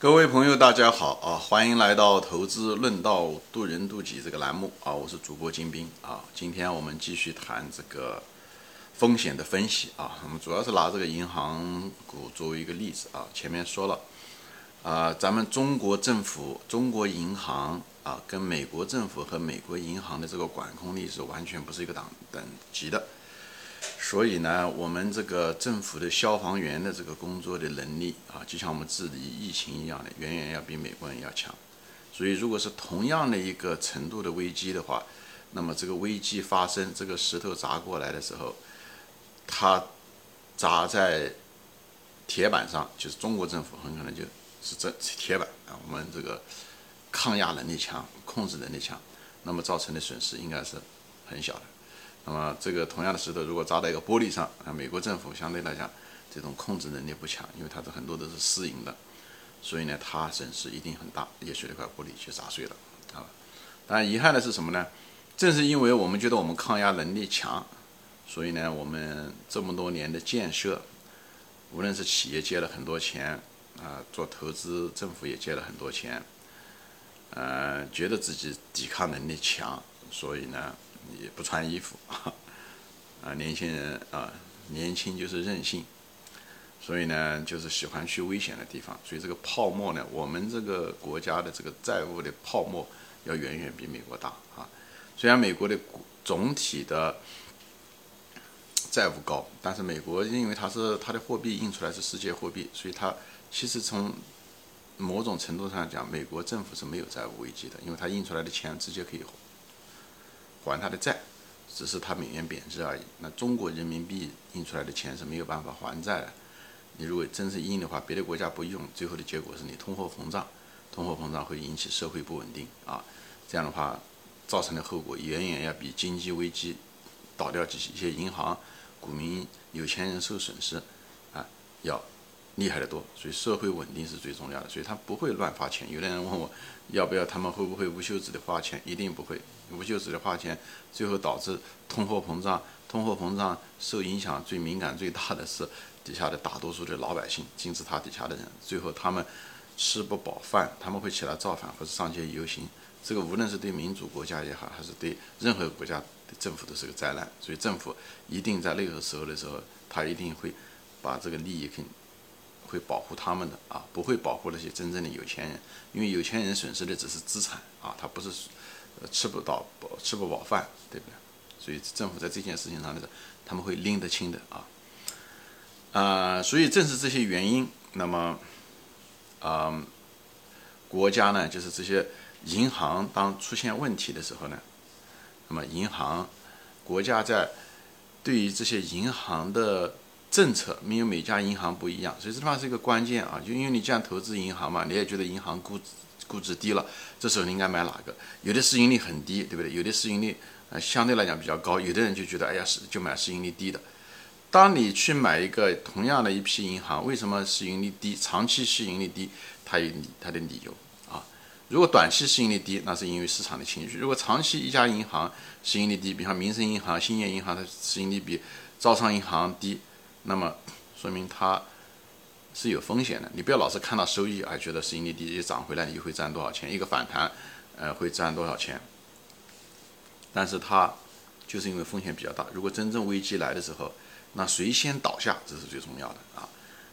各位朋友，大家好啊！欢迎来到《投资论道渡人渡己》这个栏目啊！我是主播金兵啊！今天我们继续谈这个风险的分析啊！我们主要是拿这个银行股作为一个例子啊。前面说了啊，咱们中国政府、中国银行啊，跟美国政府和美国银行的这个管控力是完全不是一个档等级的。所以呢，我们这个政府的消防员的这个工作的能力啊，就像我们治理疫情一样的，远远要比美国人要强。所以，如果是同样的一个程度的危机的话，那么这个危机发生，这个石头砸过来的时候，它砸在铁板上，就是中国政府很可能就是这铁板啊，我们这个抗压能力强，控制能力强，那么造成的损失应该是很小的。那么这个同样的石头，如果砸在一个玻璃上，啊，美国政府相对来讲这种控制能力不强，因为它的很多都是私营的，所以呢，它损失一定很大，也许那块玻璃就砸碎了，啊。当然遗憾的是什么呢？正是因为我们觉得我们抗压能力强，所以呢，我们这么多年的建设，无论是企业借了很多钱，啊，做投资政府也借了很多钱，呃，觉得自己抵抗能力强，所以呢。也不穿衣服 啊，年轻人啊，年轻就是任性，所以呢，就是喜欢去危险的地方。所以这个泡沫呢，我们这个国家的这个债务的泡沫要远远比美国大啊。虽然美国的总体的债务高，但是美国因为它是它的货币印出来是世界货币，所以它其实从某种程度上讲，美国政府是没有债务危机的，因为它印出来的钱直接可以。还他的债，只是他美元贬值而已。那中国人民币印出来的钱是没有办法还债的。你如果真是印的话，别的国家不用，最后的结果是你通货膨胀，通货膨胀会引起社会不稳定啊。这样的话，造成的后果远远要比经济危机倒掉几一些银行、股民、有钱人受损失啊要。厉害的多，所以社会稳定是最重要的，所以他不会乱花钱。有的人问我，要不要他们会不会无休止的花钱？一定不会，无休止的花钱，最后导致通货膨胀。通货膨胀受影响最敏感、最大的是底下的大多数的老百姓，金字塔底下的人，最后他们吃不饱饭，他们会起来造反或者上街游行。这个无论是对民主国家也好，还是对任何国家的政府都是个灾难。所以政府一定在那个时候的时候，他一定会把这个利益肯。会保护他们的啊，不会保护那些真正的有钱人，因为有钱人损失的只是资产啊，他不是吃不到吃不饱饭，对不对？所以政府在这件事情上的他们会拎得清的啊啊，所以正是这些原因，那么啊，国家呢，就是这些银行当出现问题的时候呢，那么银行国家在对于这些银行的。政策没有每家银行不一样，所以这地方是一个关键啊。就因为你这样投资银行嘛，你也觉得银行估值估值低了，这时候你应该买哪个？有的市盈率很低，对不对？有的市盈率呃相对来讲比较高，有的人就觉得哎呀是就买市盈率低的。当你去买一个同样的一批银行，为什么市盈率低？长期市盈率低，它有它的理由啊。如果短期市盈率低，那是因为市场的情绪；如果长期一家银行市盈率低，比方民生银行、兴业银行，它市盈率比招商银行低。那么说明它是有风险的，你不要老是看到收益而觉得市盈率低，一涨回来你就会赚多少钱，一个反弹，呃，会赚多少钱。但是它就是因为风险比较大，如果真正危机来的时候，那谁先倒下这是最重要的啊。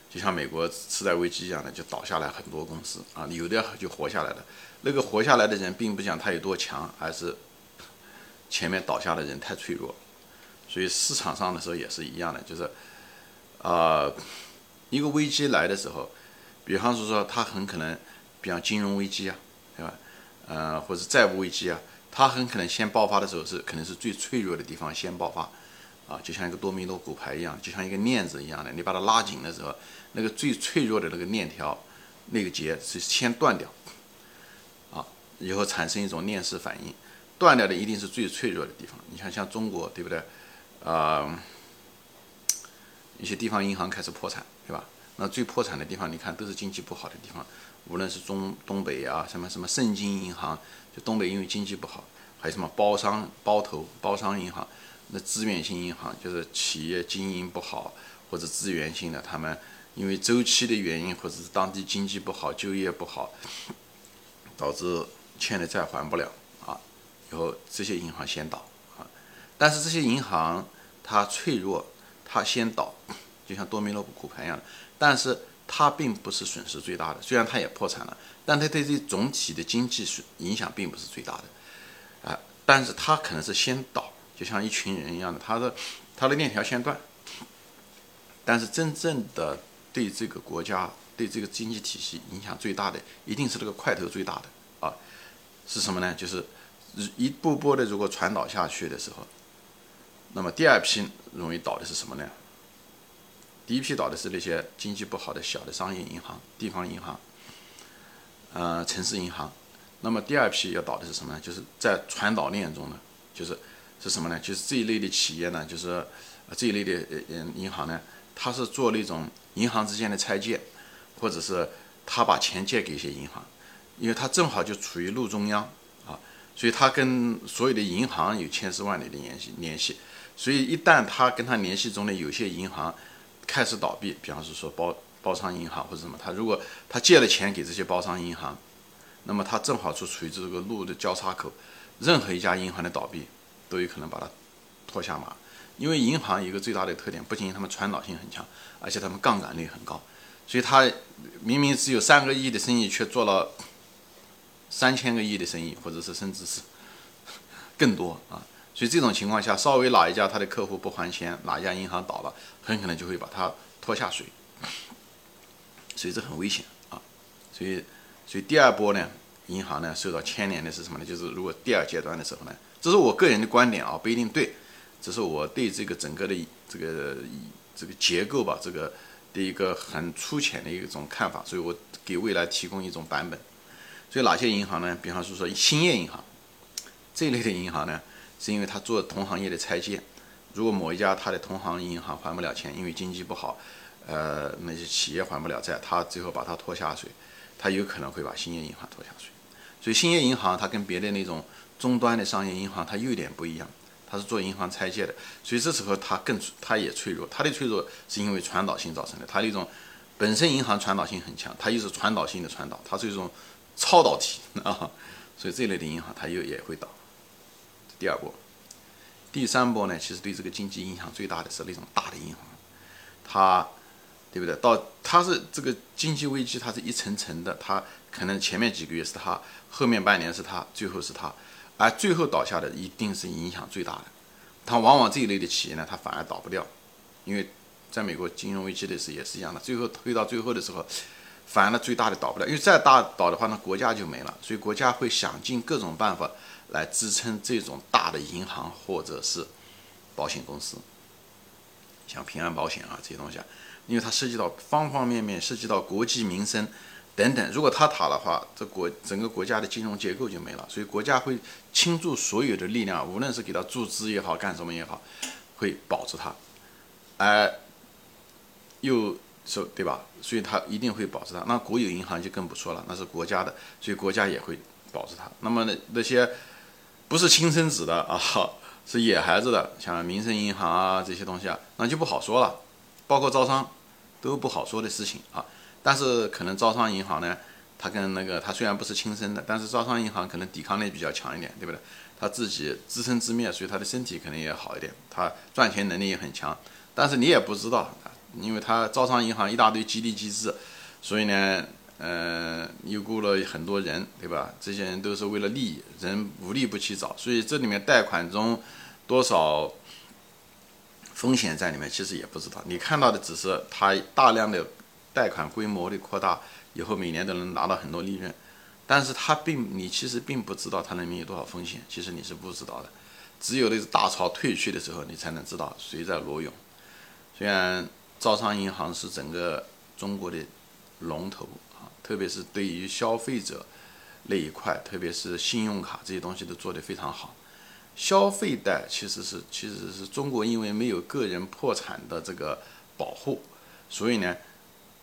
就像美国次贷危机一样的，就倒下来很多公司啊，有的就活下来了。那个活下来的人并不讲他有多强，而是前面倒下的人太脆弱。所以市场上的时候也是一样的，就是。啊，一个危机来的时候，比方说说它很可能，比方金融危机啊，对吧？呃，或者债务危机啊，它很可能先爆发的时候是可能是最脆弱的地方先爆发，啊，就像一个多米诺骨牌一样，就像一个链子一样的，你把它拉紧的时候，那个最脆弱的那个链条，那个结是先断掉，啊，以后产生一种链式反应，断掉的一定是最脆弱的地方。你看像中国，对不对？啊。一些地方银行开始破产，对吧？那最破产的地方，你看都是经济不好的地方，无论是中东北啊，什么什么盛京银行，就东北因为经济不好，还有什么包商、包头、包商银行，那资源性银行就是企业经营不好或者资源性的，他们因为周期的原因，或者是当地经济不好、就业不好，导致欠的债还不了啊，以后这些银行先倒啊。但是这些银行它脆弱，它先倒，就像多米诺骨牌一样的。但是它并不是损失最大的，虽然它也破产了，但它对这总体的经济损影响并不是最大的啊。但是它可能是先倒，就像一群人一样的，它的它的链条先断。但是真正的对这个国家、对这个经济体系影响最大的，一定是这个块头最大的啊，是什么呢？就是一步步的如果传导下去的时候，那么第二批容易倒的是什么呢？第一批倒的是那些经济不好的小的商业银行、地方银行，呃，城市银行。那么第二批要倒的是什么呢？就是在传导链中呢，就是是什么呢？就是这一类的企业呢，就是这一类的呃银行呢。他是做那种银行之间的拆借，或者是他把钱借给一些银行，因为他正好就处于路中央，所以他跟所有的银行有千丝万缕的联系联系，所以一旦他跟他联系中的有些银行开始倒闭，比方是说包包商银行或者什么，他如果他借了钱给这些包商银行，那么他正好就处于这个路的交叉口，任何一家银行的倒闭都有可能把他拖下马。因为银行一个最大的特点，不仅他们传导性很强，而且他们杠杆率很高，所以他明明只有三个亿的生意，却做了三千个亿的生意，或者是甚至是 更多啊。所以这种情况下，稍微哪一家他的客户不还钱，哪一家银行倒了，很可能就会把他拖下水，所以这很危险啊。所以，所以第二波呢，银行呢受到牵连的是什么呢？就是如果第二阶段的时候呢，这是我个人的观点啊，不一定对。这是我对这个整个的这个这个结构吧，这个的一个很粗浅的一种看法，所以我给未来提供一种版本。所以哪些银行呢？比方说说兴业银行这一类的银行呢，是因为它做同行业的拆借。如果某一家它的同行银行还不了钱，因为经济不好，呃，那些企业还不了债，它最后把它拖下水，它有可能会把兴业银行拖下水。所以兴业银行它跟别的那种终端的商业银行它有点不一样。它是做银行拆借的，所以这时候它更它也脆弱。它的脆弱是因为传导性造成的。它的一种本身银行传导性很强，它又是传导性的传导，它是一种超导体啊。所以这类的银行它又也会倒。第二波，第三波呢，其实对这个经济影响最大的是那种大的银行，它对不对？到它是这个经济危机，它是一层层的，它可能前面几个月是它，后面半年是它，最后是它。而最后倒下的一定是影响最大的，它往往这一类的企业呢，它反而倒不掉，因为在美国金融危机的时候也是一样的，最后推到最后的时候，反而最大的倒不了，因为再大倒的话，那国家就没了，所以国家会想尽各种办法来支撑这种大的银行或者是保险公司，像平安保险啊这些东西啊，因为它涉及到方方面面，涉及到国计民生。等等，如果它塌的话，这国整个国家的金融结构就没了，所以国家会倾注所有的力量，无论是给它注资也好，干什么也好，会保住它，而又说对吧？所以它一定会保持它。那国有银行就更不说了，那是国家的，所以国家也会保持它。那么那那些不是亲生子的啊，是野孩子的，像民生银行啊这些东西啊，那就不好说了，包括招商都不好说的事情啊。但是可能招商银行呢，它跟那个它虽然不是亲生的，但是招商银行可能抵抗力比较强一点，对不对？它自己自生自灭，所以它的身体可能也好一点，它赚钱能力也很强。但是你也不知道，因为它招商银行一大堆激励机制，所以呢，呃，又雇了很多人，对吧？这些人都是为了利益，人无利不起早，所以这里面贷款中多少风险在里面，其实也不知道。你看到的只是它大量的。贷款规模的扩大以后，每年都能拿到很多利润，但是它并你其实并不知道它里面有多少风险，其实你是不知道的。只有那个大潮退去的时候，你才能知道谁在裸泳。虽然招商银行是整个中国的龙头啊，特别是对于消费者那一块，特别是信用卡这些东西都做得非常好。消费贷其实是其实是中国因为没有个人破产的这个保护，所以呢。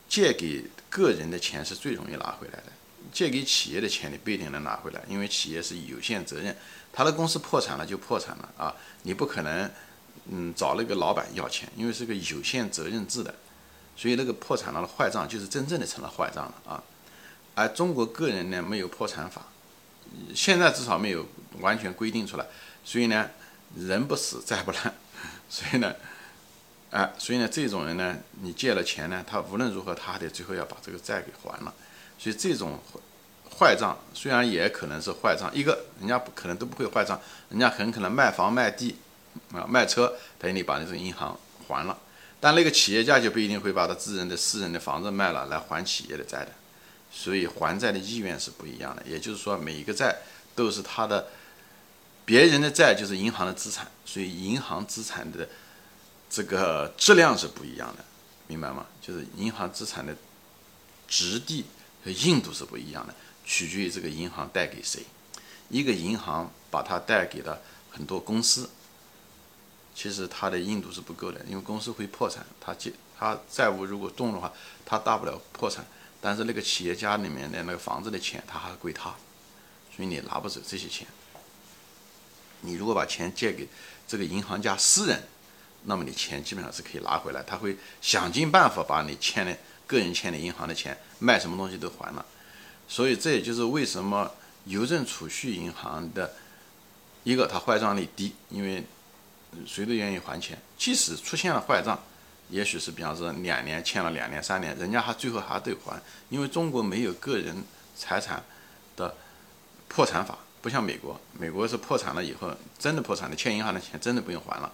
借给个人的钱是最容易拿回来的，借给企业的钱你不一定能拿回来，因为企业是有限责任，他的公司破产了就破产了啊，你不可能，嗯，找那个老板要钱，因为是个有限责任制的，所以那个破产了的坏账就是真正的成了坏账了啊。而中国个人呢没有破产法，现在至少没有完全规定出来，所以呢人不死债不烂，所以呢，哎，所以呢这种人呢，你借了钱呢，他无论如何他得最后要把这个债给还了，所以这种坏账虽然也可能是坏账，一个人家不可能都不会坏账，人家很可能卖房卖地啊卖车，等于你把那个银行还了，但那个企业家就不一定会把他自人的私人的房子卖了来还企业的债的。所以还债的意愿是不一样的，也就是说，每一个债都是他的，别人的债就是银行的资产，所以银行资产的这个质量是不一样的，明白吗？就是银行资产的质地和硬度是不一样的，取决于这个银行贷给谁。一个银行把它贷给了很多公司，其实它的硬度是不够的，因为公司会破产，它借它债务如果重的话，它大不了破产。但是那个企业家里面的那个房子的钱，他还归他，所以你拿不走这些钱。你如果把钱借给这个银行家私人，那么你钱基本上是可以拿回来，他会想尽办法把你欠的个人欠的银行的钱卖什么东西都还了。所以这也就是为什么邮政储蓄银行的一个它坏账率低，因为谁都愿意还钱，即使出现了坏账。也许是比方说两年欠了两年三年，人家还最后还得还，因为中国没有个人财产的破产法，不像美国，美国是破产了以后真的破产了，欠银行的钱真的不用还了，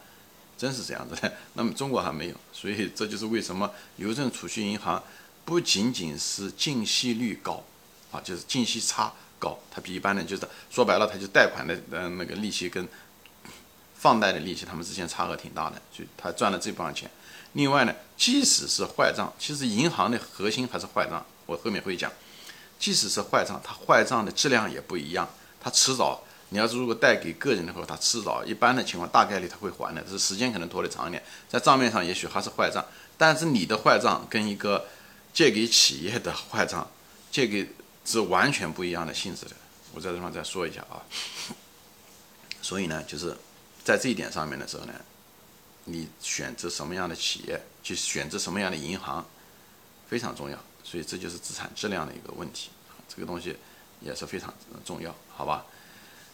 真是这样子的。那么中国还没有，所以这就是为什么邮政储蓄银行不仅仅是净息率高啊，就是净息差高，它比一般的就是说白了，它就贷款的呃那个利息跟放贷的利息，他们之间差额挺大的，就他赚了这部分钱。另外呢，即使是坏账，其实银行的核心还是坏账。我后面会讲，即使是坏账，它坏账的质量也不一样。它迟早，你要是如果贷给个人的话，它迟早一般的情况大概率他会还的，只是时间可能拖得长一点。在账面上也许还是坏账，但是你的坏账跟一个借给企业的坏账，借给是完全不一样的性质的。我在这方再说一下啊。所以呢，就是在这一点上面的时候呢。你选择什么样的企业，去选择什么样的银行，非常重要。所以这就是资产质量的一个问题，这个东西也是非常重要，好吧？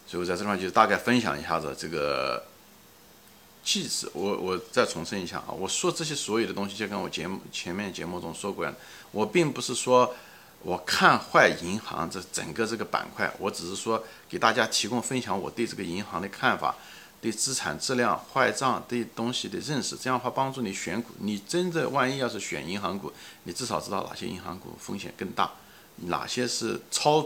所以我在这地方就大概分享一下子这个。即使我我再重申一下啊，我说这些所有的东西，就跟我节目前面节目中说过一样，我并不是说我看坏银行这整个这个板块，我只是说给大家提供分享我对这个银行的看法。对资产质量、坏账对东西的认识，这样的话帮助你选股。你真的万一要是选银行股，你至少知道哪些银行股风险更大，哪些是超，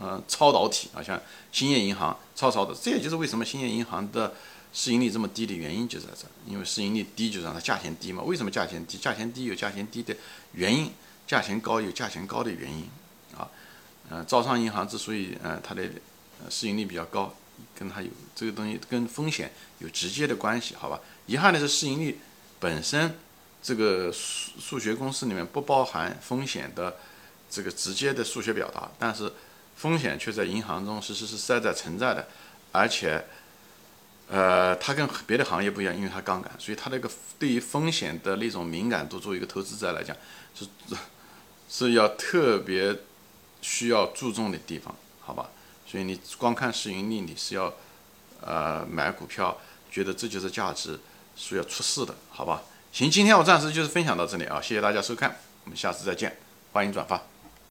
呃，超导体啊，像兴业银行超超的。这也就是为什么兴业银行的市盈率这么低的原因就在这，因为市盈率低就让它价钱低嘛。为什么价钱低？价钱低有价钱低的原因，价钱高有价钱高的原因啊。嗯，招商银行之所以呃它的市盈率比较高。跟它有这个东西跟风险有直接的关系，好吧？遗憾的是市盈率本身这个数数学公式里面不包含风险的这个直接的数学表达，但是风险却在银行中实实实在在存在的，而且呃，它跟别的行业不一样，因为它杠杆，所以它那个对于风险的那种敏感度，作为一个投资者来讲，是是要特别需要注重的地方，好吧？所以你光看市盈率，你是要，呃，买股票，觉得这就是价值，是要出事的，好吧？行，今天我暂时就是分享到这里啊，谢谢大家收看，我们下次再见，欢迎转发。